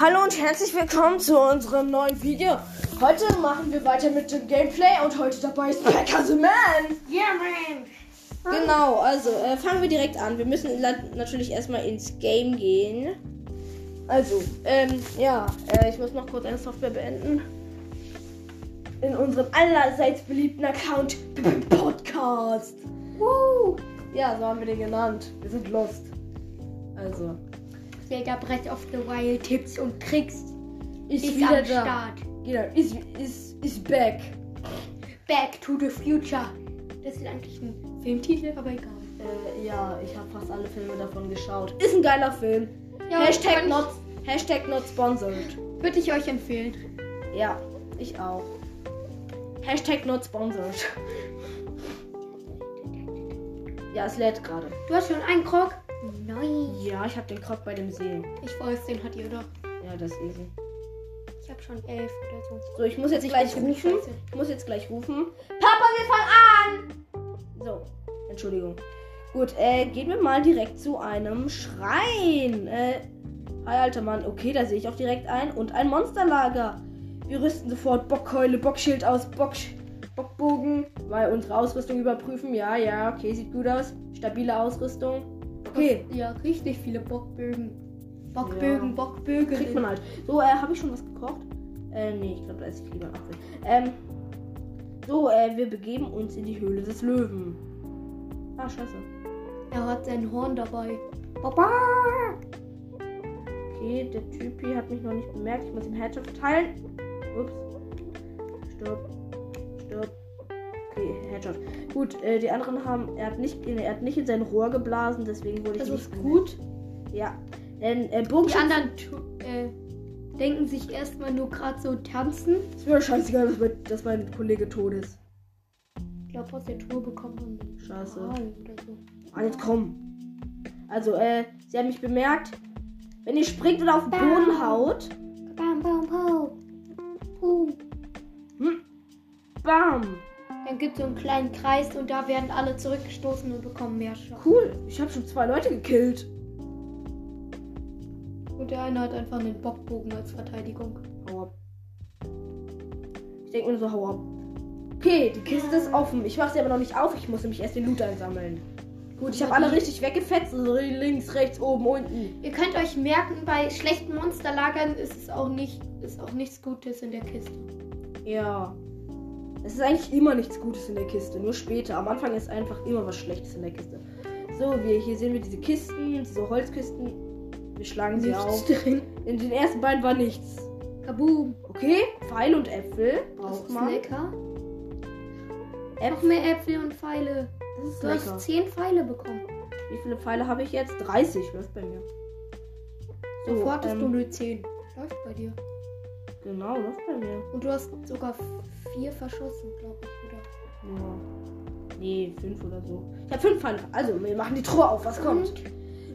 Hallo und herzlich willkommen zu unserem neuen Video. Heute machen wir weiter mit dem Gameplay und heute dabei ist Packer the Man. Yeah, man. Genau, also äh, fangen wir direkt an. Wir müssen natürlich erstmal ins Game gehen. Also, ähm, ja, äh, ich muss noch kurz eine Software beenden. In unserem allerseits beliebten Account Podcast. Woo! Ja, so haben wir den genannt. Wir sind lost. Also, Sega Breath of the Wild Tipps und Tricks ist, ist wieder am da. Start. Genau, ist, ist, ist back. Back to the Future. Das ist eigentlich ein Filmtitel, aber egal. Äh, ja, ich habe fast alle Filme davon geschaut. Ist ein geiler Film. Ja, Hashtag not, Hashtag not sponsored. Würde ich euch empfehlen. Ja, ich auch. Hashtag not sponsored. Ja, es lädt gerade. Du hast schon einen Krog? Nein. Ja, ich habe den Krog bei dem See. Ich weiß, den hat ihr doch. Ja, das ist easy. Ich habe schon elf oder so. So, ich muss jetzt Ich gleich rufen. scheiße. Ich muss jetzt gleich rufen. Papa, wir fangen an! So, Entschuldigung. Gut, äh, gehen wir mal direkt zu einem Schrein. Äh, hi, alter Mann. Okay, da sehe ich auch direkt ein. Und ein Monsterlager. Wir rüsten sofort Bockkeule, Bockschild aus, Bock, Bockbogen. Mal unsere Ausrüstung überprüfen. Ja, ja, okay, sieht gut aus. Stabile Ausrüstung. Okay, Ja, richtig viele Bockbögen. Bockbögen, Ja. Bockbögen. kriegt man halt. So, äh, habe ich schon was gekocht? Äh, nee, ich glaube, da ich lieber einen Apfel. Ähm, so, äh, wir begeben uns in die Höhle des Löwen. Ah, scheiße. Er hat sein Horn dabei. Papa! Okay, der Typ hier hat mich noch nicht bemerkt. Ich muss ihm Headshot verteilen. Ups. Stopp. Headshot. Gut, äh, die anderen haben, er hat nicht, er hat nicht in sein Rohr geblasen, deswegen wurde ich Das ist gut. Ja. Denn äh, Die Bogenschützen. anderen tu- äh, denken sich erstmal nur gerade so tanzen. Ist mir scheißegal, dass mein, dass mein Kollege tot ist. Ich glaube, aus der Tour bekommt man Scheiße. So. Ah, jetzt komm. Also, äh, sie haben mich bemerkt. Wenn ihr springt oder auf den Boden haut, Bam, bam, bam. Boom. hm, bam. Dann gibt es so einen kleinen Kreis und da werden alle zurückgestoßen und bekommen mehr Schaden. Cool. Ich habe schon zwei Leute gekillt. Und der eine hat einfach einen Bockbogen als Verteidigung. Hau ab. Ich denke mir so, hau ab. Okay, die Kiste ist offen. Ich mache sie aber noch nicht auf. Ich muss nämlich erst den Loot einsammeln. Gut, ich habe alle richtig weggefetzt. Also links, rechts, oben, unten. Ihr könnt euch merken, bei schlechten Monsterlagern ist es auch nicht, ist auch nichts Gutes in der Kiste. Ja. Es ist eigentlich immer nichts Gutes in der Kiste, nur später. Am Anfang ist einfach immer was Schlechtes in der Kiste. So, wir, hier sehen wir diese Kisten, diese Holzkisten. Wir schlagen sie auf. drin. In den ersten beiden war nichts. Kaboom. Okay, Pfeil und Äpfel Das braucht ist man. lecker. Noch Äpfel, mehr Äpfel und Pfeile. das ist Du lecker. hast 10 Pfeile bekommen. Wie viele Pfeile habe ich jetzt? 30 läuft bei mir. So, Sofort ähm, du nur 10. Läuft bei dir. Genau, läuft bei mir. Und du hast sogar vier verschossen, glaube ich, oder? Ja. Nee, fünf oder so. Ich habe fünf Pfeile. Also, wir machen die Truhe auf. Was kommt? Und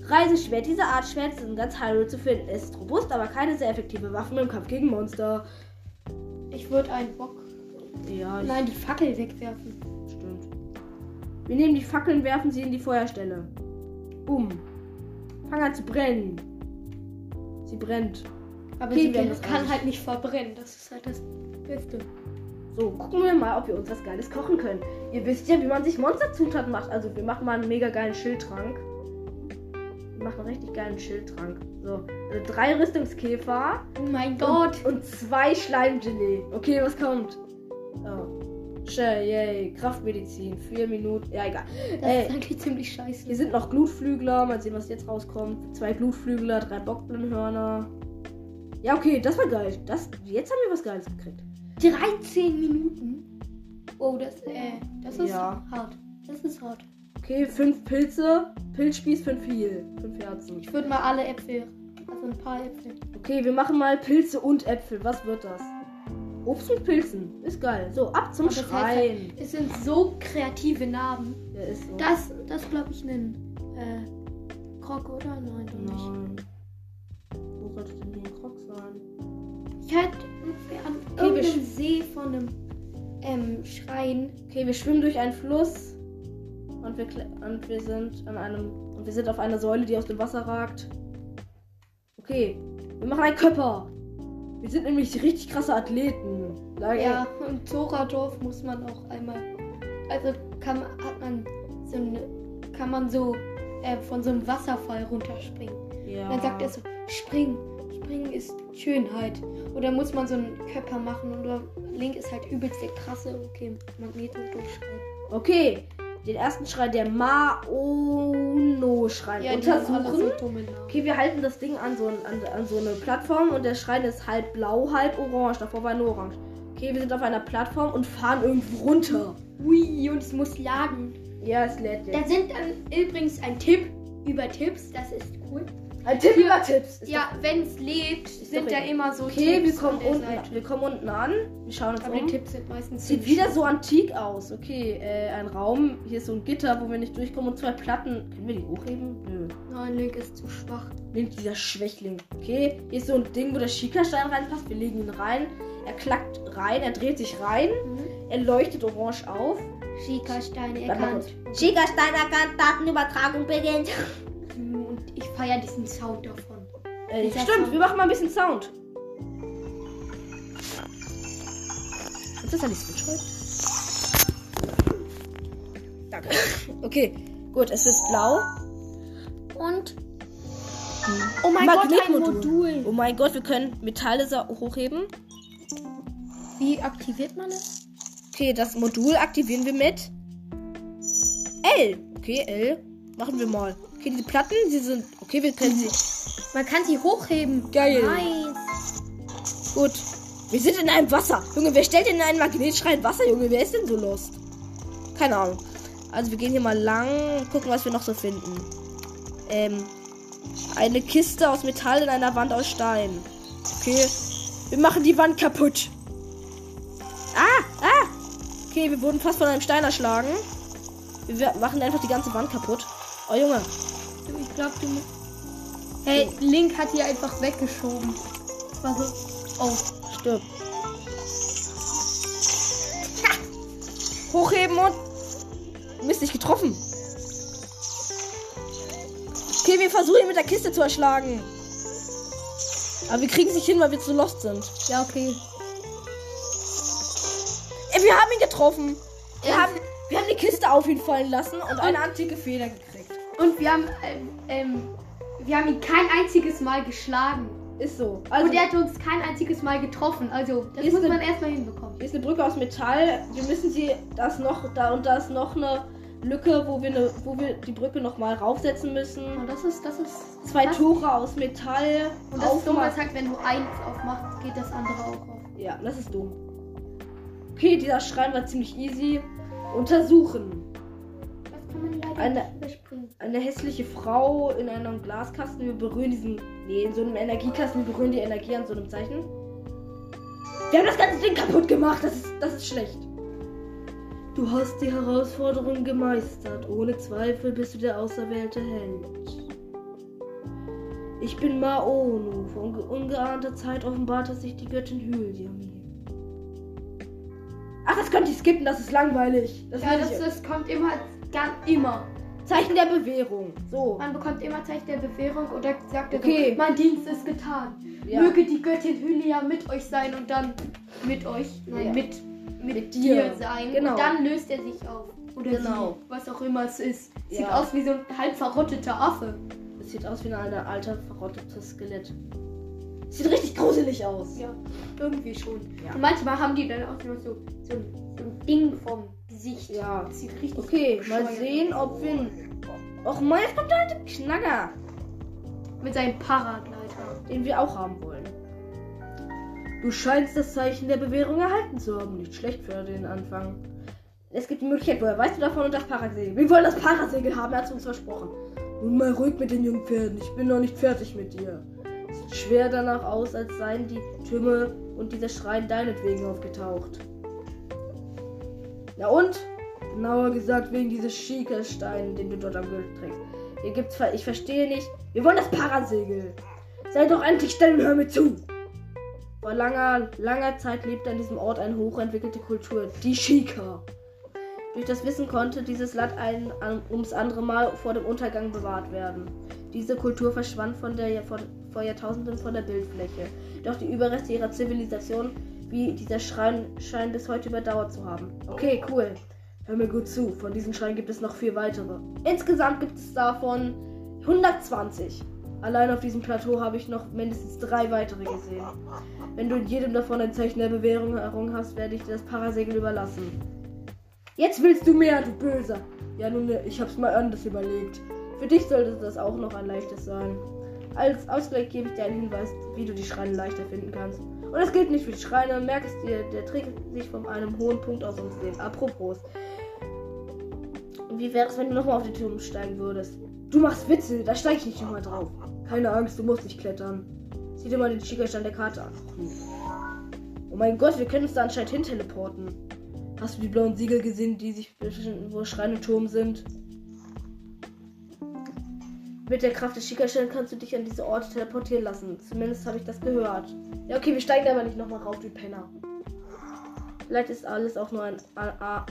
Reiseschwert. Diese Art Schwert in ganz Hyrule zu finden. Es ist robust, aber keine sehr effektive Waffe im Kampf gegen Monster. ich würde einen Bock. Ja, ich- Nein, die Fackel wegwerfen. stimmt. Wir nehmen die Fackeln, werfen sie in die Feuerstelle. Bumm. Fang an zu brennen. Sie brennt. Aber Okay, sie haben kann, das kann alles. halt nicht verbrennen. Das ist halt das Beste. So, gucken wir mal, ob wir uns was Geiles kochen können. Ihr wisst ja, wie man sich Monsterzutaten macht. Also, wir machen mal einen mega geilen Schildtrank. Wir machen einen richtig geilen Schildtrank. So, also drei Rüstungskäfer Oh mein Gott. und, und zwei Schleimgelee. Okay, was kommt? Oh. Yay. Kraftmedizin. Vier Minuten. Ja, egal. Das Ey, ist eigentlich ziemlich scheiße. hier sind noch Glutflügler. Mal sehen, was jetzt rauskommt. Zwei Glutflügler, drei Bockblumenhörner. Ja, okay, das war geil. Das, jetzt haben wir was Geiles gekriegt. 13 Minuten. Oh, das, äh, das ist Ja. hart. Das ist hart. Okay, fünf Pilze. Pilzspieß, fünf Heal. Fünf Herzen. Ich würde mal alle Äpfel, also ein paar Äpfel. Okay, wir machen mal Pilze und Äpfel. Was wird das? Obst mit Pilzen. Ist geil. So, ab zum das heißt Schrein. Es sind so kreative Namen. Ja, ist so. Das, das glaube ich, ein äh, Krog, oder? Nein, doch nicht. Nein. Wo sollte denn hier ein Krog sein? Ich hatte Okay, wir irgendeinem See von einem ähm, Schrein. Okay, wir schwimmen durch einen Fluss. Und wir, und wir sind an einem. Und wir sind auf einer Säule, die aus dem Wasser ragt. Okay, wir machen einen Körper. Wir sind nämlich richtig krasse Athleten. Sag, Ja, und Zoradorf muss man auch einmal. Also kann, hat man so eine, kann man so äh, von so einem Wasserfall runterspringen. Ja. Dann sagt er so, springen, springen ist Schönheit. Oder muss man so einen Körper machen oder Link ist halt übelst der krasse, okay, Magneto durchschreiben. Okay, den ersten Schrein, der Maono-Schrein, Ja, untersuchen. Okay, wir halten das Ding an so, an, an so eine Plattform und der Schrein ist halb blau, halb orange. Davor war nur orange. Okay, wir sind auf einer Plattform und fahren irgendwo runter. Ui, und es muss laden. Ja, es lädt Da jetzt. sind dann übrigens ein Tipp über Tipps, das ist cool. Ein Tipp über Tipps. Ist Ja, wenn es lebt, sind egal. immer so Okay, wir Tipps kommen, an der unten, Seite. wir kommen unten an. Wir schauen uns Aber die um. Tipps sind meistens Sieht wieder so antik aus. Okay, äh, ein Raum. Hier ist so ein Gitter, wo wir nicht durchkommen und zwei Platten. Können wir die hochheben? Nö. Nein, Link ist zu schwach. Nimmt dieser Schwächling. Okay, hier ist so ein Ding, wo der Schika-Stein reinpasst. Wir legen ihn rein. Er klackt rein, er dreht sich rein. Er leuchtet orange auf. Mal erkannt. Schika-Stein erkannt, Datenübertragung beginnt. Feiere diesen Sound davon. Äh, stimmt, Sound. wir machen mal ein bisschen Sound. Ist das die Switch? Danke. Okay, gut, es ist blau. Und. Oh mein Gott, ein Magnetmodul. Modul. Oh mein Gott, wir können Metalle hochheben. Wie aktiviert man es? Okay, das Modul aktivieren wir mit L. Okay, L. Machen wir mal. Okay, diese Platten, die sind. Okay, wir können sie. Man kann sie hochheben. Geil. Nice. Gut. Wir sind in einem Wasser. Junge, wer stellt denn in einen Magnetschrein Wasser, Junge? Wer ist denn so lost? Keine Ahnung. Also wir gehen hier mal lang und gucken, was wir noch so finden. Ähm. Eine Kiste aus Metall in einer Wand aus Stein. Okay. Wir machen die Wand kaputt. Ah! Ah! Okay, wir wurden fast von einem Stein erschlagen. Wir machen einfach die ganze Wand kaputt. Oh Junge. Ich glaube, du. mu- Hey, Link hat hier einfach weggeschoben. Das war so. Oh. Stirb. Hochheben und. Mist, nicht getroffen. Okay, wir versuchen ihn mit der Kiste zu erschlagen. Aber wir kriegen es nicht hin, weil wir zu lost sind. Ja, okay. Ey, wir haben ihn getroffen. Wir, Ja. haben, wir haben die Kiste auf ihn fallen lassen und eine antike Feder gekriegt. Und wir haben. Ähm, ähm, wir haben ihn kein einziges Mal geschlagen. Ist so. Also, Und er hat uns kein einziges Mal getroffen. Also, das muss ne- man erstmal hinbekommen. hier ist eine Brücke aus Metall. Wir müssen sie. Da ist noch. Da und da ist noch eine Lücke, wo wir, eine, wo wir die Brücke nochmal raufsetzen müssen. Und das ist, das ist. Zwei das, Tore aus Metall. Und das ist dumm, als sagt, wenn du eins aufmachst, geht das andere auch auf. Ja, das ist dumm. Okay, dieser Schrein war ziemlich easy. Untersuchen. Eine-. Eine hässliche Frau in einem Glaskasten. Wir berühren diesen. Nee, in so einem Energiekasten. Wir berühren die Energie an so einem Zeichen. Wir haben das ganze Ding kaputt gemacht. Das ist, das ist schlecht. Du hast die Herausforderung gemeistert. Ohne Zweifel bist du der auserwählte Held. Ich bin Maonu. Von ge- ungeahnter Zeit offenbarte sich die Göttin Hylia mir. Ach, das könnt ihr skippen, das ist langweilig. Das Ja, das, ich- das kommt immer, ganz immer. Zeichen der Bewährung. So. Man bekommt immer Zeichen der Bewährung oder sagt er Okay. so, mein Dienst ist getan. Ja. Möge die Göttin Hylia mit euch sein und dann mit euch, nein, Ja. mit, mit, Mit dir. dir. sein. Genau. Und dann löst er sich auf. Oder Genau. sie, was auch immer es ist. Sieht Ja. aus wie so ein halb verrotteter Affe. Es sieht aus wie ein alter, verrottetes Skelett. Sieht richtig gruselig aus. Ja, irgendwie schon. Und manchmal haben die dann auch so, so, ein, so ein Ding vom Gesicht. Ja. Das sieht richtig Okay, mal sehen, ob wir. Och mal, jetzt kommt der alte Knacker. Mit seinem Paragleiter. den wir auch haben wollen. Du scheinst das Zeichen der Bewährung erhalten zu haben. Nicht schlecht für den Anfang. Es gibt die Möglichkeit, woher weißt du davon und das Parasegel? Wir wollen das Parasegel haben, er hat es uns versprochen. Nun mal ruhig mit den jungen Pferden, ich bin noch nicht fertig mit dir. Es sieht schwer danach aus, als seien die Türme und dieser Schrein deinetwegen aufgetaucht. Na und? Genauer gesagt wegen dieses Schiekerstein, den du dort am Gürtel trägst. Hier gibt's ver ich verstehe nicht. Wir wollen das Parasegel. Sei doch endlich still und hör mir zu. Vor langer, langer Zeit lebte an diesem Ort eine hochentwickelte Kultur, die Shika. Durch das Wissen konnte dieses Land ein ums andere Mal vor dem Untergang bewahrt werden. Diese Kultur verschwand von der, vor, vor Jahrtausenden von der Bildfläche. Doch die Überreste ihrer Zivilisation, wie dieser Schrein, scheinen bis heute überdauert zu haben. Okay, cool. Hör mir gut zu. Von diesen Schreinen gibt es noch vier weitere. Insgesamt gibt es davon 120. Allein auf diesem Plateau habe ich noch mindestens drei weitere gesehen. Wenn du in jedem davon ein Zeichen der Bewährung errungen hast, werde ich dir das Parasegel überlassen. Jetzt willst du mehr, du Böser. Ja, nun, ich hab's mal anders überlegt. Für dich sollte das auch noch ein leichtes sein. Als Ausgleich gebe ich dir einen Hinweis, wie du die Schreine leichter finden kannst. Und das gilt nicht für Schreine. Merk es dir, der Trick sich von einem hohen Punkt aus uns sehen. Apropos. Wie wäre es, wenn du nochmal auf den Turm steigen würdest? Du machst Witze, da steige ich nicht nochmal drauf. Keine Angst, du musst nicht klettern. Sieh dir mal den Schickerstand der Karte an. Oh mein Gott, wir können uns da anscheinend hin teleporten. Hast du die blauen Siegel gesehen, die sich befinden, wo Schrein und Turm sind? Mit der Kraft des Schickerstellen kannst du dich an diese Orte teleportieren lassen. Zumindest habe ich das gehört. Ja, okay, wir steigen aber nicht nochmal rauf wie Penner. Vielleicht ist alles auch nur ein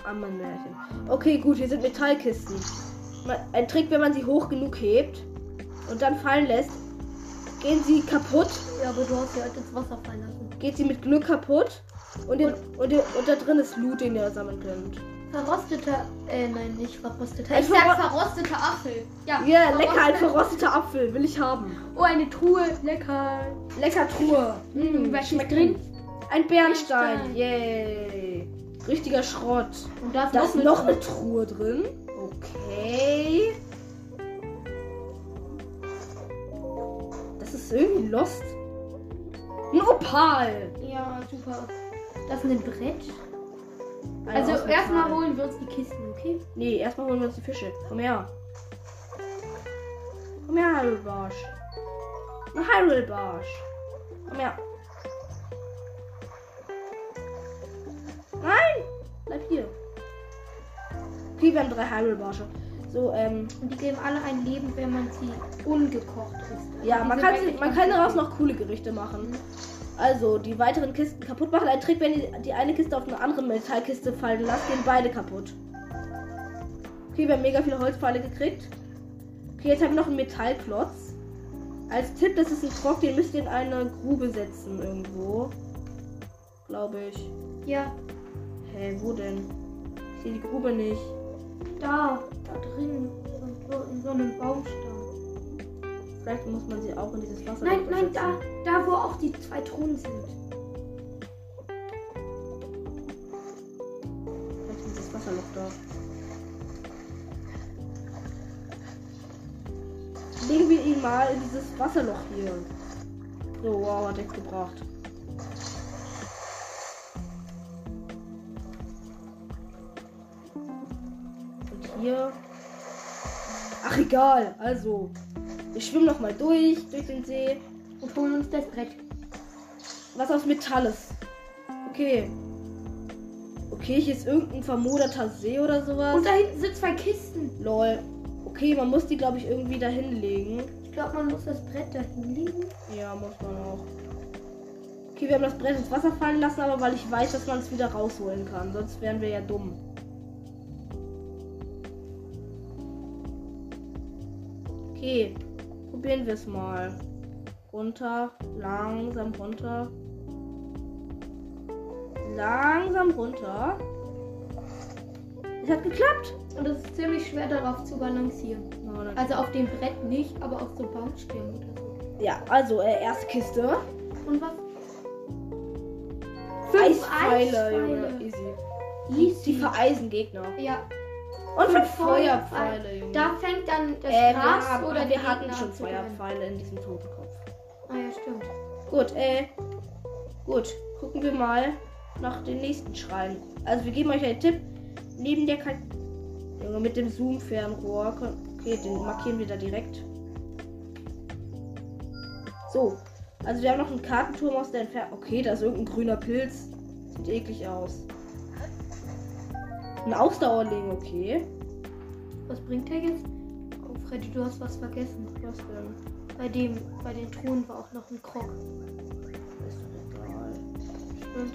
Ammenmärchen. Okay, gut, hier sind Metallkisten. Ein Trick, wenn man sie hoch genug hebt und dann fallen lässt, gehen sie kaputt. Ja, aber du hast sie halt ins Wasser fallen lassen. Geht sie mit Glück kaputt. Und, den, und, den, und da drin ist Loot, den ihr sammeln könnt. Verrosteter, äh, nein, nicht verrosteter. Ein Ich sag verro- verrosteter Apfel. Ja, Ja, lecker, ein verrosteter- Apfel. Will ich haben. Oh, eine Truhe, lecker. Lecker Truhe. Mm, was schmeckt drin? Ein Bernstein. Bernstein. Yay. Richtiger Schrott. Und da ist noch eine Truhe drin. Okay. Das ist irgendwie lost. Ein Opal. Ja, super. Das ist ein Brett. Also aus erstmal holen wir uns die Kisten, okay? Nee, erstmal holen wir uns die Fische. Komm her. Komm her, Hyrule Barsch. Ein Hyrule Barsch. Komm her. Nein! Bleib hier. Okay, wir haben drei Hyrule Barsche. So, ähm, Und die geben alle ein Leben, wenn man sie ungekocht isst. ja, man kann, eigentlich man kann daraus noch coole Gerichte machen. Also, die weiteren Kisten kaputt machen. Ein Trick, wenn ihr die eine Kiste auf eine andere Metallkiste fallen lasst, gehen beide kaputt. Okay, wir haben mega viele Holzpfeile gekriegt. Okay, jetzt haben wir noch einen Metallklotz. Als Tipp, das ist ein Trock, den müsst ihr in eine Grube setzen irgendwo. Glaube ich. Ja, Hä, wo denn? Ich sehe die Grube nicht. da, da drin. So, in so einem Baumstamm. Vielleicht muss man sie auch in dieses Wasser Nein, nein, da, da wo auch die zwei Truhen sind. Vielleicht ist dieses Wasserloch da. Legen wir ihn mal in dieses Wasserloch hier. So, wow, hat nichts gebracht. Und hier. Ach egal, also. Wir schwimmen noch mal durch, durch den See. Und holen uns das Brett. Was aus Metall ist. Okay. Okay, hier ist irgendein vermoderter See oder sowas. Und da hinten sind zwei Kisten. Lol. Okay, man muss die, glaube ich, irgendwie da hinlegen. Ich glaube, man muss das Brett da hinlegen. Ja, muss man auch. Okay, wir haben das Brett ins Wasser fallen lassen, aber weil ich weiß, dass man es wieder rausholen kann. Sonst wären wir ja dumm. Okay, probieren wir es mal. Runter, langsam runter. Langsam runter. Es hat geklappt. Und es ist ziemlich schwer darauf zu balancieren. Also auf dem Brett nicht, aber auf so Baumstämmen oder so. Ja, also äh, erste Kiste. Und was? Eispfeile, Junge. Easy. Die Easy. vereisen Gegner. Ja, Und fünf Feuerpfeile, Junge. da fängt dann das äh, Gras haben, oder wir hatten Gegner schon. Feuerpfeile in diesem Totenkopf. Ah ja, stimmt. Gut, äh, gut. Gucken wir mal nach den nächsten Schreien. Also wir geben euch einen Tipp. Neben der Ka Junge, mit dem Zoom-Fernrohr. Okay, den markieren wir da direkt. So. Also wir haben noch einen Kartenturm aus der Entfernung. Okay, da ist irgendein grüner Pilz. Sieht eklig aus. Ein Ausdauerling, okay. Was bringt der jetzt? Oh, Freddy, du hast was vergessen. Was denn? Bei dem, bei den Truhen war auch noch ein Krog. Ist doch egal. Stimmt.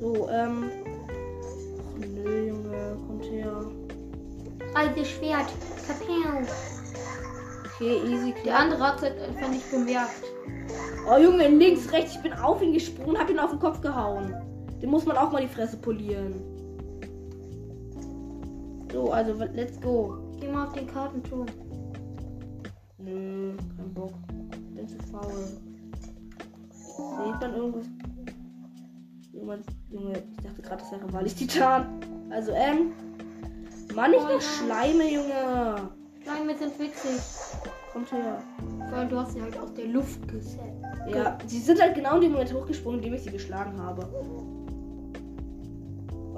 So, ähm. Och, nö, Junge, kommt her. Reiseschwert. Kapell. Okay, easy, Der andere hat es einfach nicht bemerkt. Oh Junge, links, rechts, ich bin auf ihn gesprungen, hab ihn auf den Kopf gehauen. Den muss man auch mal die Fresse polieren. So, also let's go. Geh mal auf den Kartenturm. Nö, kein Bock. Bin zu faul. Sieht man irgendwas? Jemand, Junge, ich dachte gerade, das wäre Wallis Titan. Also, ähm. Mann, nicht nur Schleime, Junge. Wir sind witzig. Kommt her. Vor allem, du hast sie halt aus der Luft gesetzt. Ja, sie sind halt genau in dem Moment hochgesprungen, in dem ich sie geschlagen habe.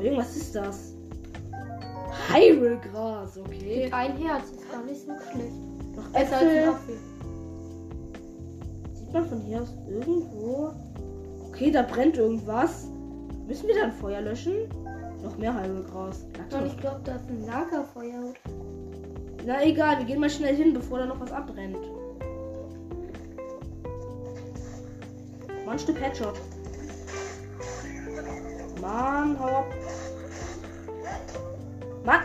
Oh, Junge, was ist das? Hyrule Gras, okay. Ein Herz ist gar nicht so schlecht. Noch Besser als ein. Apfel. Sieht man von hier aus irgendwo? Okay, da brennt irgendwas. Müssen wir dann Feuer löschen? Noch mehr Heilgras. Und ich glaube, da ist ein Lagerfeuer. Na egal, wir gehen mal schnell hin, bevor da noch was abbrennt. Mann, Stück Headshot. Mann, hau ab. Mann!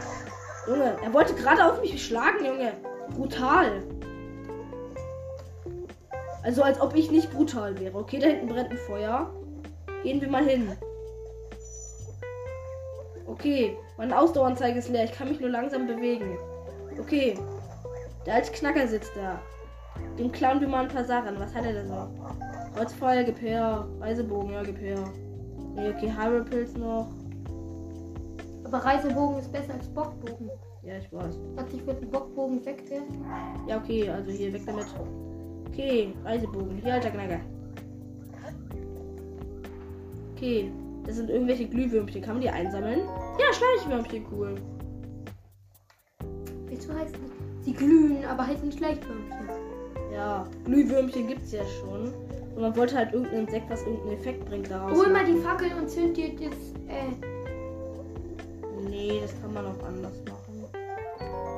Junge, er wollte gerade auf mich schlagen, Junge. Brutal. Also als ob ich nicht brutal wäre. Okay, da hinten brennt ein Feuer. Gehen wir mal hin. Okay, meine Ausdaueranzeige ist leer. Ich kann mich nur langsam bewegen. Okay. Der alte Knacker sitzt da. Dem klauen wir mal ein paar Sachen. Was hat er denn so? Holzfeuer, gib her. Reisebogen, ja, gib her. Nee, okay, Hyrule-Pilz noch. Aber Reisebogen ist besser als Bockbogen. Ja, ich weiß. Was ich mit dem Bockbogen wegwerfen? Ja, okay, also hier, weg damit. Okay, Reisebogen. Hier, alter Knacker. Okay, das sind irgendwelche Glühwürmchen. Kann man die einsammeln? Ja, Schleichwürmchen, cool. Wieso heißt das? Sie glühen, aber heißen Schleichwürmchen. Ja, Glühwürmchen gibt's ja schon. Und man wollte halt irgendein Insekt, was irgendeinen Effekt bringt, daraus. Hol mal die machen. Fackel und zünd dir das. Äh, Nee, das kann man auch anders machen.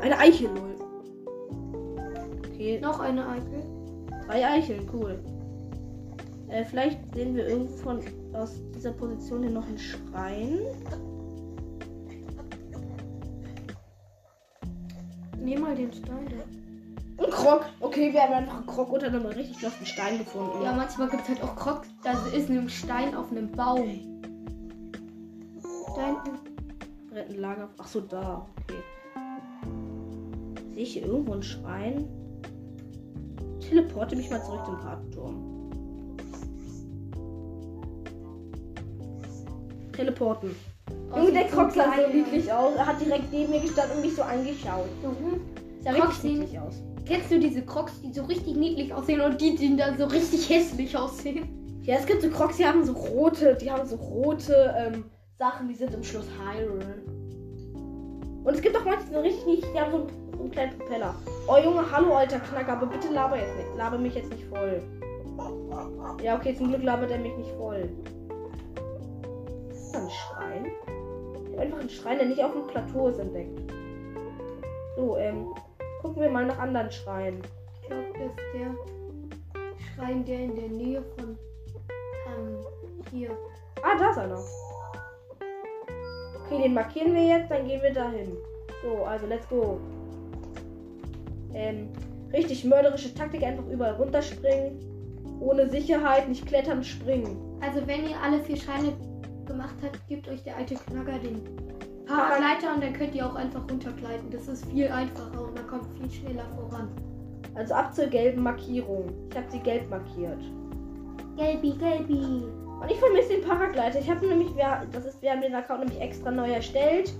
Eine Eichel, lol. Okay, noch eine Eichel. drei Eicheln, cool. Äh, vielleicht sehen wir irgendwo aus dieser Position hier noch einen Schrein. Nehm mal den Stein da. Ein Krog. Okay, wir haben einfach einen Krog unter einem richtig losten Stein gefunden. Ja, manchmal gibt es halt auch Krog. Da ist ein Stein auf einem Baum. Da hinten. Ein Lager. Ach so, da. Okay. Sehe ich hier irgendwo einen Schrein? Teleporte mich mal zurück zum Kartenturm. Teleporten. Junge, der sieht so Krog sah so niedlich aus. Er hat direkt neben mir gestanden und mich so angeschaut. Mhm. Sah Crocs richtig niedlich aus. Kennst du diese Crocs, die so richtig niedlich aussehen und die, die dann so richtig hässlich aussehen? Ja, es gibt so Crocs, die haben so rote, die haben so rote ähm, Sachen, die sind im Schloss Hyrule. Und es gibt auch manche, die sind richtig niedlich, die haben so, einen- so einen kleinen Propeller. Oh Junge, hallo alter Knacker, aber bitte laber jetzt nicht. Laber mich jetzt nicht voll. Ja, okay, zum Glück labert er mich nicht voll. Ist das ein Schrein? Ich habe einfach einen Schrein, der nicht auf dem Plateau ist, entdeckt. So, ähm, gucken wir mal nach anderen Schreinen. Ich glaube, das ist der Schrein, der in der Nähe von ähm, hier. Ah, da ist einer. Okay, den markieren wir jetzt, dann gehen wir dahin. So, also let's go. Ähm, richtig mörderische Taktik, einfach überall runterspringen. Ohne Sicherheit, nicht klettern, springen. Also wenn ihr alle vier Scheine gemacht habt, gibt euch der alte Knacker den Paragleiter und dann könnt ihr auch einfach runtergleiten. Das ist viel einfacher und man kommt viel schneller voran. Also ab zur gelben Markierung. Ich habe sie gelb markiert. Gelbi, gelbi. Und ich vermisse den Paragleiter. Ich habe nämlich, wir, das ist, wir haben den Account nämlich extra neu erstellt.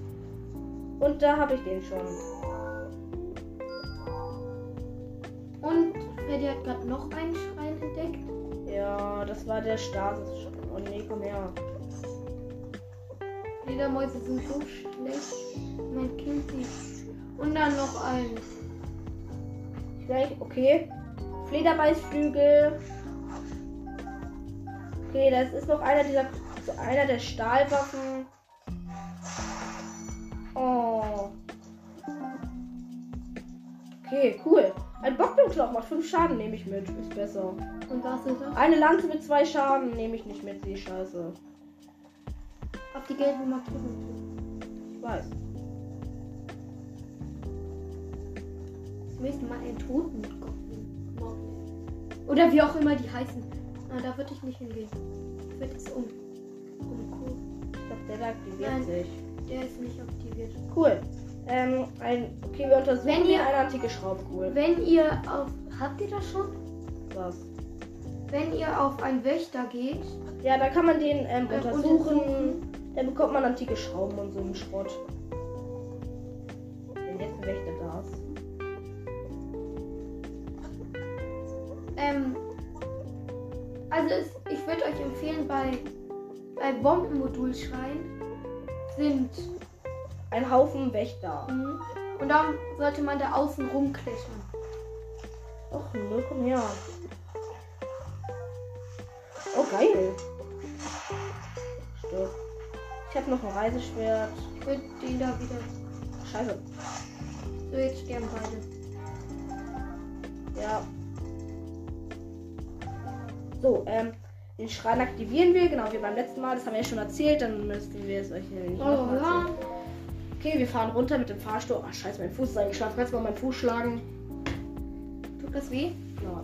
Und da habe ich den schon. Und Freddy hat gerade noch einen Schrein entdeckt. Ja, das war der Stasis. Oh nee, komm her. Fledermäuse sind so schlecht. Man kennt sie. Und dann noch einen. Vielleicht, okay. Flederbeißflügel. Okay, das ist noch einer dieser. Einer der Stahlwaffen. Oh. Okay, cool. Ein Bockblutknochen macht 5 Schaden, nehme ich mit. Ist besser. Und was ist das? Eine Lanze mit 2 Schaden nehme ich nicht mit, die Scheiße. Auf die gelbe Markierung. Ich weiß. nächste Mal einen Toten Oder wie auch immer die heißen. Na, da würde ich nicht hingehen. Ich würde es um. um cool. Ich glaube, der aktiviert Nein. sich. Der ist nicht aktiviert. Cool. Ähm, ein, okay, wir untersuchen Wenn hier ihr- eine antike Schraube. Cool. Wenn ihr auf. Habt ihr das schon? Was? Wenn ihr auf einen Wächter geht, Ja, da kann man den ähm, Äh, untersuchen. Dann bekommt man antike Schrauben und so einen Schrott. Wenn jetzt ein Wächter da ist. ähm. Bei Bombenmodulschreien sind. Ein Haufen Wächter. Mhm. Und dann sollte man da außen rumklettern. Och, nö, komm her. Oh, geil. Stopp. Ich habe noch ein Reiseschwert. Ich würde den da wieder. Scheiße. So, jetzt sterben beide. Ja. So, ähm, den Schrein aktivieren wir, genau wie beim letzten Mal. Das haben wir ja schon erzählt, dann müssten wir es euch hier nicht Oh nochmal ja. Okay, wir fahren runter mit dem Fahrstuhl. Ach, scheiße, mein Fuß ist eingeschlafen. Kannst du mal meinen Fuß schlagen? Tut das weh? Ja.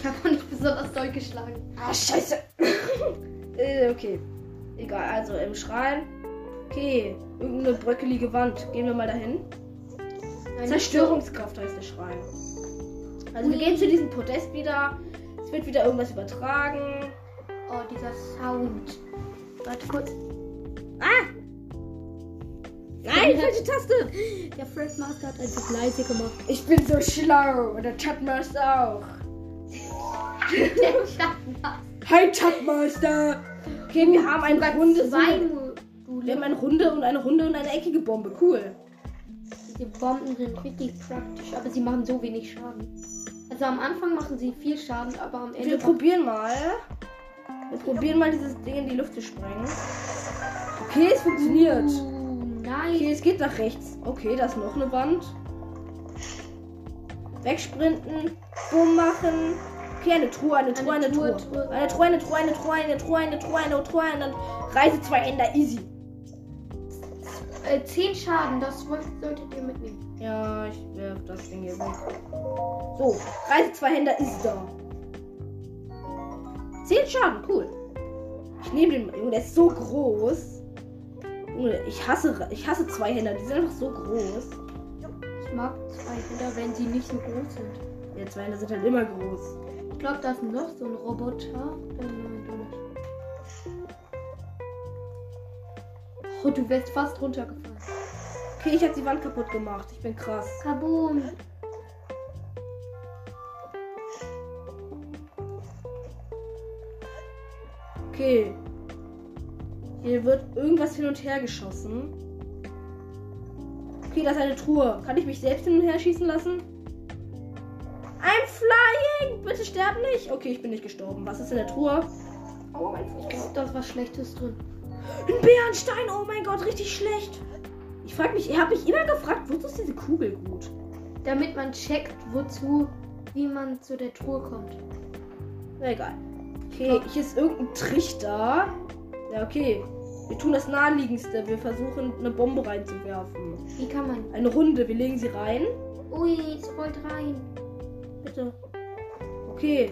Ich habe auch nicht besonders doll geschlagen. Ah, scheiße. äh, okay. Egal, also im Schrein. Okay, irgendeine bröckelige Wand. Gehen wir mal dahin. Nein, Zerstörungskraft heißt der Schrein. Also wir Ui. gehen zu diesem Podest wieder. Es wird wieder irgendwas übertragen. Oh, dieser Sound. Warte kurz. Ah! Nein, falsche Taste! Der Fredmaster hat einfach leise gemacht. Ich bin so schlau. Und der Chatmaster auch. Der Schattenmaster. Hi Chatmaster! Okay, wir haben ein rundes. Zwei Wir haben eine runde und eine runde und eine eckige Bombe. Cool. Diese Bomben sind richtig praktisch, aber sie machen so wenig Schaden. Also am Anfang machen sie viel Schaden, aber am Ende. Wir probieren mal. Wir probieren mal dieses Ding in die Luft zu sprengen. Okay, es funktioniert. Uh, nice. Okay, es geht nach rechts. Okay, da ist noch eine Wand. Wegsprinten. Bumm machen. Okay, eine Truhe, eine Truhe, eine, Eine Truhe. Truhe, Truhe. Eine Truhe, eine Truhe, eine Truhe, eine Truhe, eine Truhe, eine Truhe, eine Reise zwei Ender, easy. Äh, 10 Schaden, das solltet ihr mitnehmen. Ja, ich werf das Ding hier weg. So, Reise zwei Händer ist da. Zehn Schaden, cool. Ich nehme den, Junge, der ist so groß. Junge, ich hasse, ich hasse zwei Händer, die sind einfach so groß. Ich mag zwei Hünder, wenn sie nicht so groß sind. Ja, zwei Händer sind halt immer groß. Ich glaube, da ist noch so ein Roboter. Oh, du wärst fast runtergefallen. Okay, ich habe die Wand kaputt gemacht. Ich bin krass. Kaboom. Okay. Hier wird irgendwas hin und her geschossen. Okay, das ist eine Truhe. Kann ich mich selbst hin und her schießen lassen? I'm flying! Bitte sterb nicht! Okay, ich bin nicht gestorben. Was ist in der Truhe? Oh mein Ich Gott. glaube, da ist was Schlechtes drin. Ein Bärenstein! Oh mein Gott, richtig schlecht. Ich frage mich, ich habe mich immer gefragt, wozu ist diese Kugel gut? Damit man checkt, wozu, wie man zu der Truhe kommt. Na egal. Okay, hier ist irgendein Trichter. Ja, okay. Wir tun das naheliegendste. Wir versuchen, eine Bombe reinzuwerfen. Wie kann man? Eine Runde. Wir legen sie rein. Ui, es rollt rein. Bitte. Okay.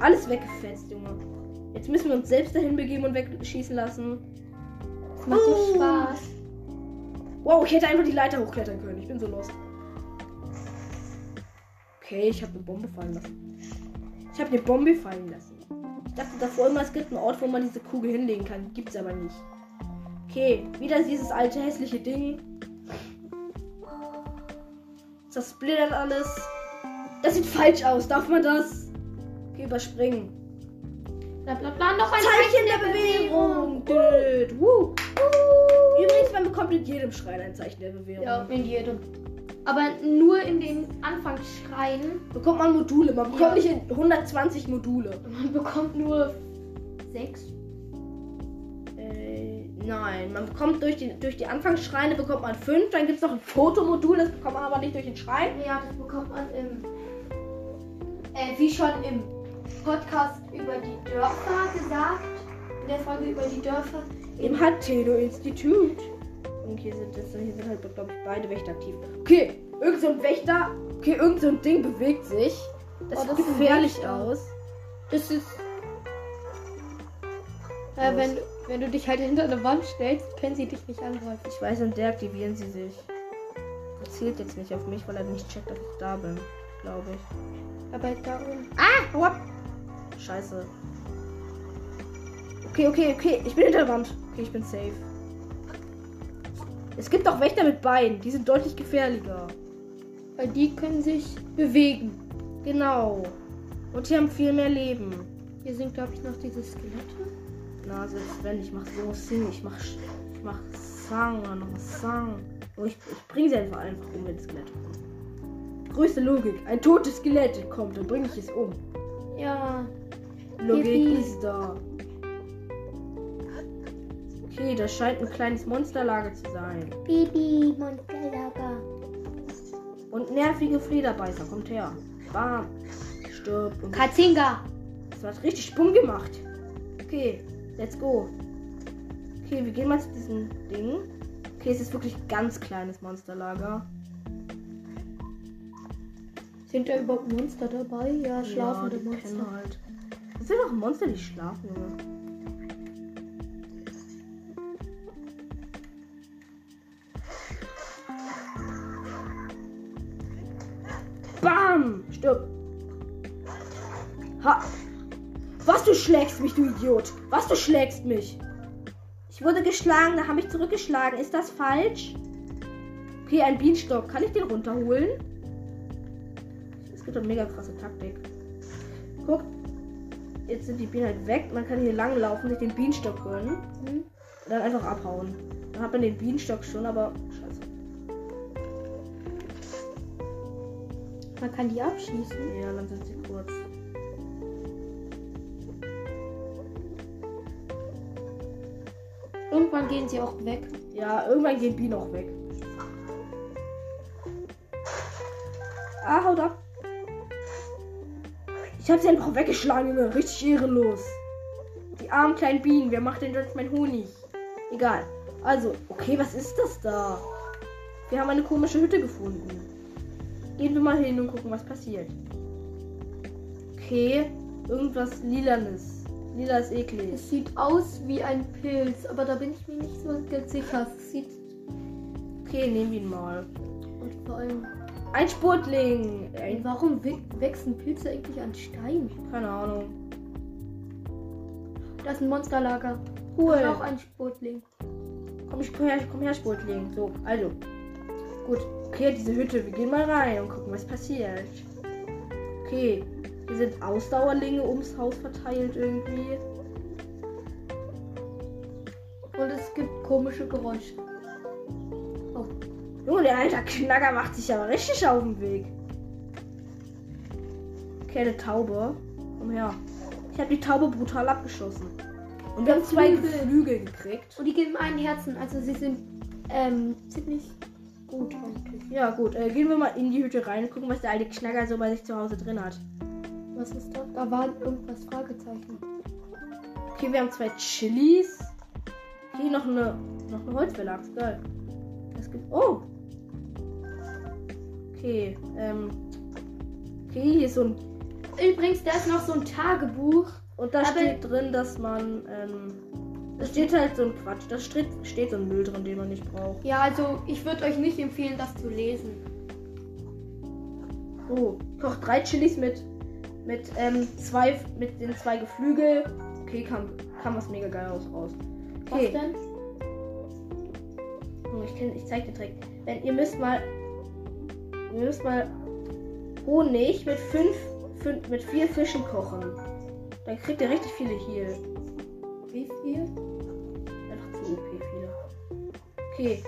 Alles weggefetzt, Junge. Jetzt müssen wir uns selbst dahin begeben und wegschießen lassen. Es macht so Oh. Spaß. Wow, ich hätte einfach die Leiter hochklettern können. Ich bin so lost. Okay, ich habe eine Bombe fallen lassen. Ich habe eine Bombe fallen lassen. Ich dachte davor immer, es gibt einen Ort, wo man diese Kugel hinlegen kann. Gibt's aber nicht. Okay, wieder dieses alte hässliche Ding. Das splittert alles. Das sieht falsch aus. Darf man das? Okay, überspringen. Bla bla bla, noch ein Zeichen der Bewährung. Död. Woo. Übrigens, man bekommt in jedem Schrein ein Zeichen der Bewährung. Ja, in jedem. Aber nur in den Anfangsschreien. Bekommt man Module. Man bekommt Ja. nicht in 120 Module. Man bekommt nur sechs. Äh, nein. Man bekommt durch die, durch die Anfangsschreine bekommt man fünf. Dann gibt es noch ein Fotomodul. Das bekommt man aber nicht durch den Schrein. Ja, das bekommt man im. Äh, wie schon im Podcast über die Dörfer gesagt. In der Folge über die Dörfer. Im Hateno-Institut. Und hier sind, das, hier sind halt, glaube ich, beide Wächter aktiv. Okay, irgend so ein Wächter. Okay, irgend so ein Ding bewegt sich. Das Oh, sieht das ein gefährlich aus. Das ist. Äh, wenn, wenn du dich halt hinter eine Wand stellst, können sie dich nicht angreifen. Ich weiß, und deaktivieren sie sich. Das zählt jetzt nicht auf mich, weil er nicht checkt, dass ich da bin. Glaube ich. Aber darum. Ah, hau ab. Scheiße. Okay, okay, okay. Ich bin hinter der Wand. Okay, ich bin safe. Es gibt auch Wächter mit Beinen. Die sind deutlich gefährlicher. Weil die können sich bewegen. Genau. Und die haben viel mehr Leben. Hier sind, glaube ich, noch diese Skelette. Na, selbst wenn, ich mach so Sing, ich mach, ich mach Sang oder noch Sang. Und ich, ich bring sie einfach einfach um, wenn das Skelett kommt. Größte Logik. Ein totes Skelett kommt, dann bringe ich es um. Ja. Logik ist da. Okay, das scheint ein kleines Monsterlager zu sein. Baby Monsterlager. Und nervige Flederbeißer, kommt her. Bam. Stirb. Und Katzinga. das hat richtig Sprung gemacht. Okay, let's go. Okay, wir gehen mal zu diesem Ding. Okay, es ist wirklich ein ganz kleines Monsterlager. Sind da überhaupt Monster dabei? Ja, schlafende ja, die Monster. Halt. Das sind doch Monster, die schlafen, Junge. Stirb! Ha! Was du schlägst mich, du Idiot! Was du schlägst mich! Ich wurde geschlagen, da habe ich zurückgeschlagen. Ist das falsch? Okay, ein Bienenstock. Kann ich den runterholen? Es gibt eine mega krasse Taktik. Guck, jetzt sind die Bienen halt weg. Man kann hier lang laufen, sich den Bienenstock holen Hm? und dann einfach abhauen. Dann hat man den Bienenstock schon, aber scheiße. Man kann die abschießen. Ja, dann sind sie kurz. Irgendwann gehen sie auch weg. Ja, irgendwann gehen Bienen auch weg. Ah, haut ab. Ich hab sie einfach weggeschlagen, Junge. Richtig ehrenlos. Die armen kleinen Bienen. Wer macht denn jetzt mein Honig? Egal. Also, okay, was ist das da? Wir haben eine komische Hütte gefunden. Gehen wir mal hin und gucken, was passiert. Okay, irgendwas lilanes. Lila ist eklig. Es sieht aus wie ein Pilz, aber da bin ich mir nicht so ganz sicher. Es sieht Okay, nehmen wir ihn mal. und vor allem. Ein Sportling. Ein, Warum we- wachsen Pilze eigentlich an Stein? keine Ahnung. Das ist ein Monsterlager. Cool. Und auch ein Sportling. Komm, ich komm her, komm her, Sportling. So, also. Gut. Okay, diese Hütte. Wir gehen mal rein und gucken, was passiert. Okay. Hier sind Ausdauerlinge ums Haus verteilt irgendwie. Und es gibt komische Geräusche. Junge, der alter Knacker macht sich aber richtig auf den Weg. Okay, eine Taube. Komm her. Ich habe die Taube brutal abgeschossen. Und wir haben zwei Flügel. Gekriegt. Und die geben einen Herzen. Also sie sind ähm, ziemlich gut eigentlich. Ja, gut. Äh, gehen wir mal in die Hütte rein und gucken, was der alte Knacker so bei sich zu Hause drin hat. Was ist da? Da war irgendwas Fragezeichen. Okay, wir haben zwei Chilis. Hier noch eine, noch eine Holzverlags. Geil. Es gibt. Oh! Okay, ähm. Okay, hier ist so ein. Übrigens, da ist noch so ein Tagebuch. Und da steht drin, dass man. Ähm, da steht halt so ein Quatsch. Da steht, steht so ein Müll drin, den man nicht braucht. Ja, also ich würde euch nicht empfehlen, das zu lesen. Oh, koch drei Chilis mit. Mit, ähm, zwei. Mit den zwei Geflügel. Okay, kam, kam was mega geil aus raus. Was Okay. denn? Oh, ich, kenn, ich zeig den Trick. Wenn ihr müsst mal. Ihr müsst mal Honig mit fünf, fünf mit vier Fischen kochen. Dann kriegt ihr richtig viele Heal. Wie viel? Okay,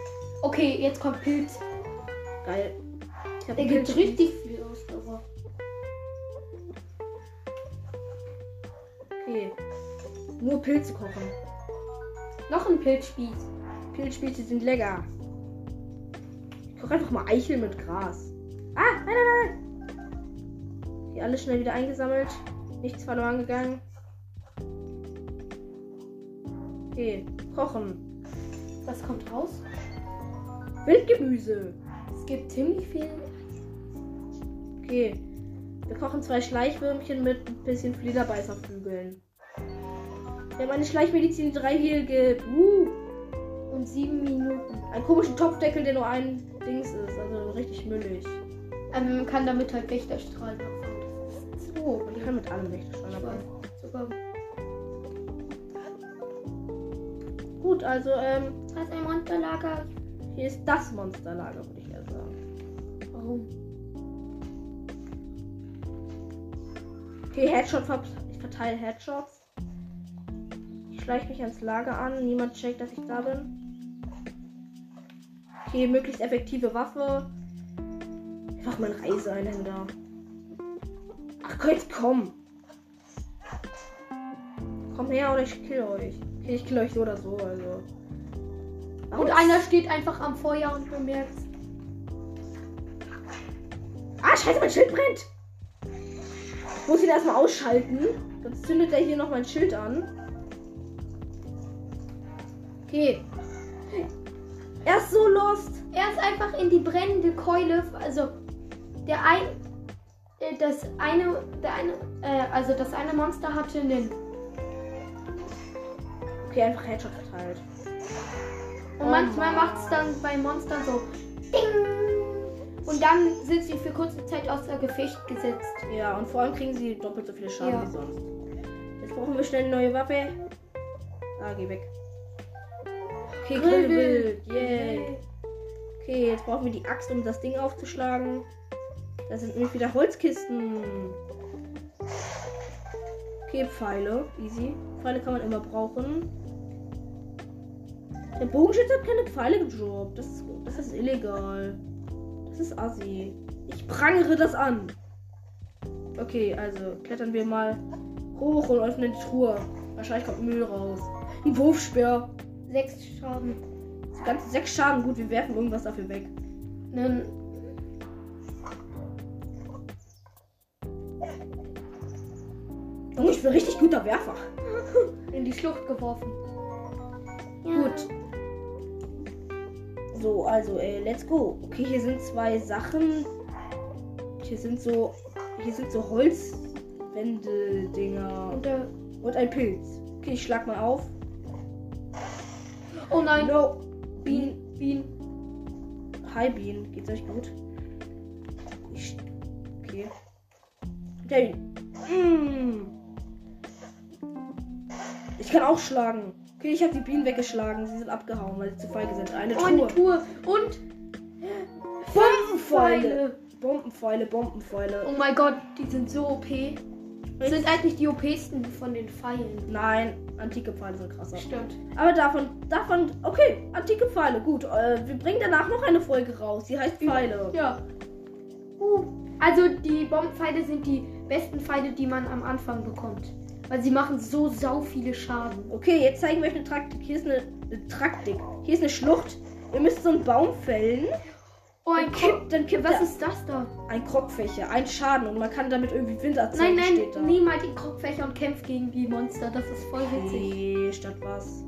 Okay, jetzt kommt Pilz. geil. Ich hab Der gibt Pilz- richtig viel Ausdauer. Okay. Nur Pilze kochen. Noch ein Pilzspieß. Pilzspieße sind lecker. Ich koche einfach mal Eichel mit Gras. Ah, nein, nein, nein. Hier alles schnell wieder eingesammelt. Nichts verloren gegangen. Okay, kochen. Was kommt raus? Wildgemüse. Es gibt ziemlich viel. Okay. Wir kochen zwei Schleichwürmchen mit ein bisschen Flederbeißerflügeln. Wir haben eine Schleichmedizin, die drei Heal gibt. Uh. Und sieben Minuten. Einen komischen Topfdeckel, der nur ein Dings ist. Also richtig müllig. Aber man kann damit halt Wächterstrahlen abfangen. So. Und ich kann mit allem dabei. weiß. Sogar. Gut, also ähm, Das ist ein Monsterlager. hier ist das Monsterlager, würde ich eher sagen. Warum? Okay, Headshot, ver ich verteile Headshots. Ich schleiche mich ans Lager an. Niemand checkt, dass ich da bin. Okay, möglichst effektive Waffe. Einfach mein Reiseeinhänder. Ach, jetzt komm. Komm her oder ich kill euch. Okay, ich kill euch so oder so, also. Warum Und einer steht einfach am Feuer und bemerkt. Ah, scheiße, mein Schild brennt! Ich muss ihn erstmal ausschalten. Sonst zündet er hier noch mein Schild an. Okay. Er ist so lost. Er ist einfach in die brennende Keule. Also der ein, äh, das eine, der eine, äh, also das eine Monster hatte einen. Okay, einfach Headshot verteilt. Und manchmal macht es dann bei Monstern so Ding. Und dann sind sie für kurze Zeit außer Gefecht gesetzt. Ja, und vor allem kriegen sie doppelt so viele Schaden Ja. wie sonst. Jetzt brauchen wir schnell eine neue Waffe. Ah, geh weg. Okay, Grillwild. Yay. Okay, jetzt brauchen wir die Axt, um das Ding aufzuschlagen. Da sind nämlich wieder Holzkisten. Okay, Pfeile. Easy. Pfeile kann man immer brauchen. Der Bogenschütze hat keine Pfeile gedroppt. Das ist, das ist illegal. Das ist assi. Ich prangere das an. Okay, also klettern wir mal hoch und öffnen die Truhe. Wahrscheinlich kommt Müll raus. Ein Wurfspeer. Sechs Schaden. Ganze sechs Schaden. Gut, wir werfen irgendwas dafür weg. Einen Junge, ich bin richtig guter Werfer. in die Schlucht geworfen. Gut. So, also, äh, let's go. Okay, hier sind zwei Sachen. Hier sind so. Hier sind so Holzwände-Dinger. Und der, Und ein Pilz. Okay, ich schlag mal auf. oh nein, No. Bienen, Bienen. Hi Bean, geht's euch gut? Ich. Okay. Okay. Mm. Ich kann auch schlagen. Okay, ich habe die Bienen weggeschlagen. Sie sind abgehauen, weil sie zu feige sind. Eine Oh, eine Truhe. Tour. Und Bombenpfeile. Bombenpfeile, Bombenpfeile. Oh mein Gott, die sind so OP. Das sind eigentlich die OPsten von den Pfeilen. Nein, antike Pfeile sind krasser. Stimmt. Aber davon, davon, okay, antike Pfeile, gut. Äh, wir bringen danach noch eine Folge raus. Die heißt Pfeile. Ja. Uh, also die Bombenpfeile sind die besten Pfeile, die man am Anfang bekommt. Weil sie machen so sau viele Schaden. Okay, jetzt zeigen wir euch eine Taktik. Hier ist eine, eine Taktik. Hier ist eine Schlucht. Ihr müsst so einen Baum fällen. Oh, ein kippt, dann kippt Was der- ist das da? ein Krogfächer, ein Schaden und man kann damit irgendwie Wind erzeugen. Nein, da. nein, nimm mal die Krogfächer und kämpf gegen die Monster. Das ist voll witzig. Okay, statt was?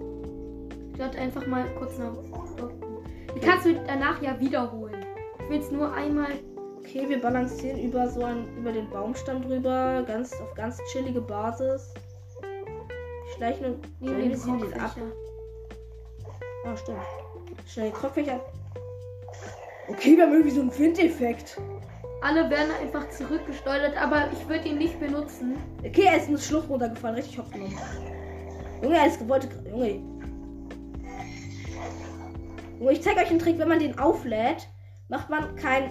Statt einfach mal kurz nach. Die kannst du danach ja wiederholen. Ich will es nur einmal. Okay, wir balancieren über so einen, über den Baumstamm drüber, ganz auf ganz chillige Basis. Schleichen und Sollen den wir ab. Ah, stimmt. Schnell den Krogfächer. Okay, wir haben irgendwie so einen Windeffekt. Alle werden einfach zurückgesteuert, aber ich würde ihn nicht benutzen. Okay, er ist in die Schlucht runtergefallen, richtig hopp genommen. Junge, er ist wollte. Junge. Junge, ich zeige euch einen Trick, wenn man den auflädt, macht man kein.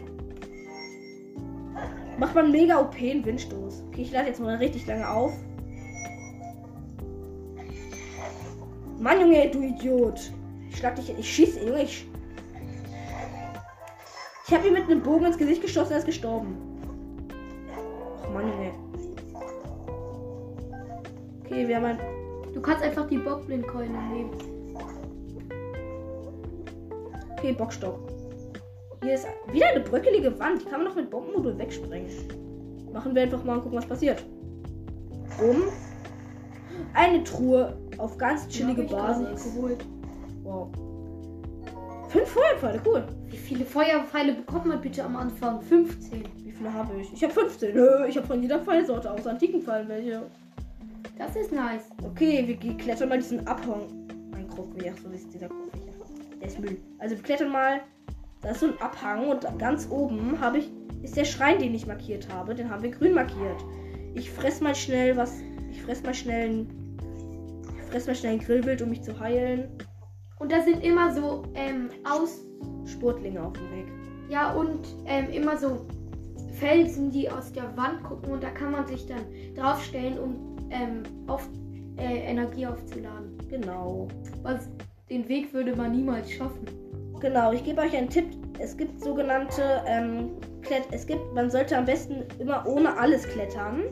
Macht man mega OP einen Windstoß. Okay, ich lade jetzt mal richtig lange auf. Mann, Junge, du Idiot. Ich schlag dich. Ich schieße, Junge, ich. Ich habe ihn mit einem Bogen ins Gesicht geschossen, er ist gestorben. Och Mann, Junge. Okay, wir haben ein. Du kannst einfach die Bockblindkeule nehmen. Okay, Bockstock. Hier ist wieder eine bröckelige Wand. Die kann man noch mit Bombenmodul wegsprengen. Machen wir einfach mal und gucken, was passiert. Um. Eine Truhe auf ganz chillige nicht Basis. geholt. Wow. fünf Feuerpfeile, cool. Wie viele Feuerpfeile bekommt man bitte am Anfang? 15. Wie viele habe ich? Ich habe 15. Nö, Ich habe von jeder Pfeilsorte aus antiken Pfeilen welche. Das ist nice. Okay, wir klettern mal diesen Abhang. Ein Krog, wie ach so ist dieser Krog. Ja. Der ist Müll. Also wir klettern mal. Da ist so ein Abhang und ganz oben habe ich ist der Schrein, den ich markiert habe. Den haben wir grün markiert. Ich fress mal schnell was. Ich fress mal schnell ein. Ich fress mal schnell ein Grillbild, um mich zu heilen. Und da sind immer so ähm, aus. Sportlinge auf dem Weg. Ja, und ähm, immer so Felsen, die aus der Wand gucken. Und da kann man sich dann draufstellen, um ähm, auf, äh, Energie aufzuladen. Genau. Was den Weg würde man niemals schaffen. Genau, ich gebe euch einen Tipp. Es gibt sogenannte ähm, Klett es gibt, man sollte am besten immer ohne alles klettern.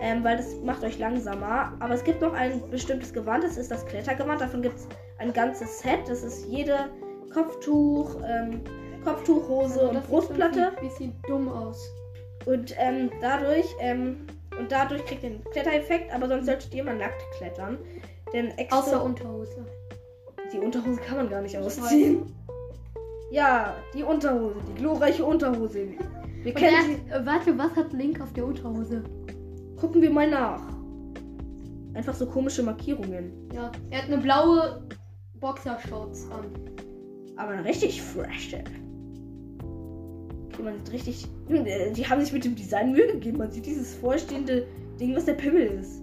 Ähm, weil das macht euch langsamer. Aber es gibt noch ein bestimmtes Gewand, das ist das Klettergewand. Davon gibt es ein ganzes Set. Das ist jede Kopftuch, ähm, Kopftuchhose Also und sieht Brustplatte. ein bisschen dumm aus. Und ähm, dadurch, ähm, und dadurch kriegt ihr den Klettereffekt, aber sonst solltet ihr immer nackt klettern. Denn extra Außer Unterhose. Die Unterhose kann man gar nicht ausziehen. Ja, die Unterhose, die glorreiche Unterhose. Wir Und kennen er, äh, warte, was hat Link auf der Unterhose? sie. Gucken wir mal nach. Einfach so komische Markierungen. Ja, er hat eine blaue Boxershorts an. Aber eine richtig frische. Okay, man sieht richtig. Die haben sich mit dem Design Mühe gegeben. Man sieht dieses vorstehende Ding, was der Pimmel ist.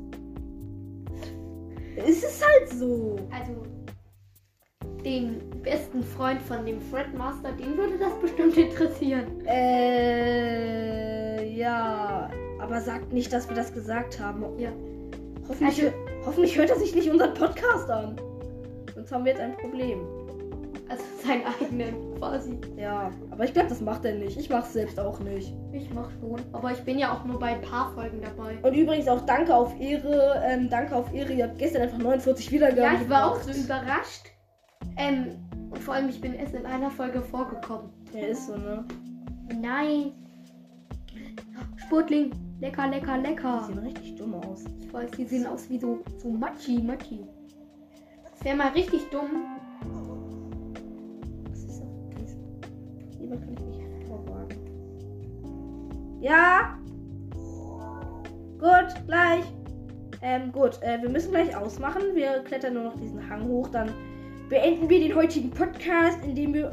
Es ist halt so. Also, den besten Freund von dem Fredmaster, den würde das bestimmt interessieren. Äh, ja. Aber sagt nicht, dass wir das gesagt haben. Ja. Hoffentlich, Also- hoffentlich hört er sich nicht unseren Podcast an. Sonst haben wir jetzt ein Problem. Also seinen eigenen quasi. Ja, aber ich glaube, das macht er nicht. Ich mach's selbst auch nicht. Ich mach schon. Aber ich bin ja auch nur bei ein paar Folgen dabei. Und übrigens auch danke auf Ehre. Ähm, danke auf Ehre. Ihr habt gestern einfach 49 Wiedergaben. Ja, ich war auch gebracht. so überrascht. Ähm, und vor allem, ich bin erst in einer Folge vorgekommen. Ja, ist so, ne? Nein. Sportling. Lecker, lecker, Die lecker. sehen richtig dumm aus. Ich weiß, die sehen aus wie so, so Matschi, Matschi. Das wäre mal richtig dumm. Was ist das? Lieber kann ich mich vorwagen. Ja! Gut, gleich. Ähm, gut, äh, wir müssen gleich ausmachen. Wir klettern nur noch diesen Hang hoch. Dann beenden wir den heutigen Podcast, indem wir.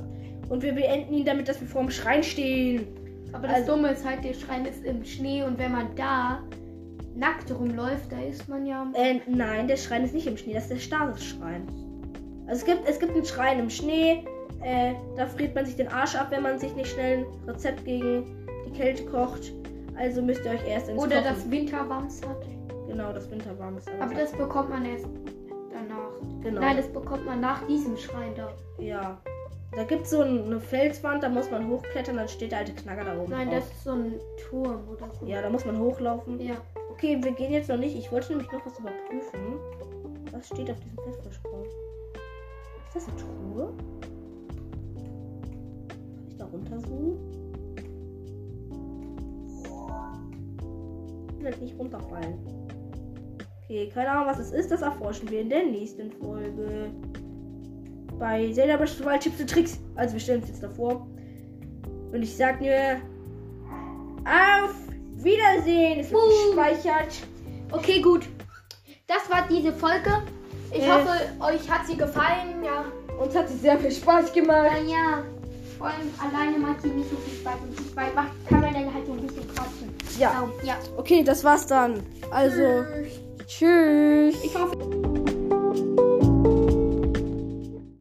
Und wir beenden ihn damit, dass wir vorm Schrein stehen. Aber das Also- Dumme ist halt, der Schrein ist im Schnee und wenn man da nackt rumläuft, da ist man ja. Äh, nein, der Schrein ist nicht im Schnee, das ist der Stasis-Schrein. Also es gibt, es gibt einen Schrein im Schnee. Äh, da friert man sich den Arsch ab, wenn man sich nicht schnell ein Rezept gegen die Kälte kocht. Also müsst ihr euch erst ins Oder Kochen. das Winterwams hat. Genau, das Winterwarm ist Aber das bekommt man erst. Genau. Nein, das bekommt man nach diesem Schrein da. ja. Da gibt es so eine Felswand, da muss man hochklettern, dann steht der alte Knacker da oben. Nein, drauf. das ist so ein Turm oder so. Ja, da muss man hochlaufen. Ja. Okay, wir gehen jetzt noch nicht. Ich wollte nämlich noch was überprüfen. Was steht auf diesem Festversprung? Ist das eine Truhe? Kann ich da runterzoomen? Ich will nicht runterfallen. Okay, keine Ahnung, was es ist. Das erforschen wir in der nächsten Folge. Bei Zelda the Wild Tipps und Tricks. Also wir stellen uns jetzt davor. Und ich sag mir auf Wiedersehen. Es wird gespeichert. Okay, gut. Das war diese Folge. Ich Äh. hoffe, euch hat sie gefallen. Ja. Uns hat es sehr viel Spaß gemacht. Ja, ja. Vor allem alleine macht sie nicht so viel Spaß. Und zu zweit macht, kann man dann halt so ein bisschen quatschen. Ja. Ja. Okay, das war's dann. Also, tschüss. Ich hoffe.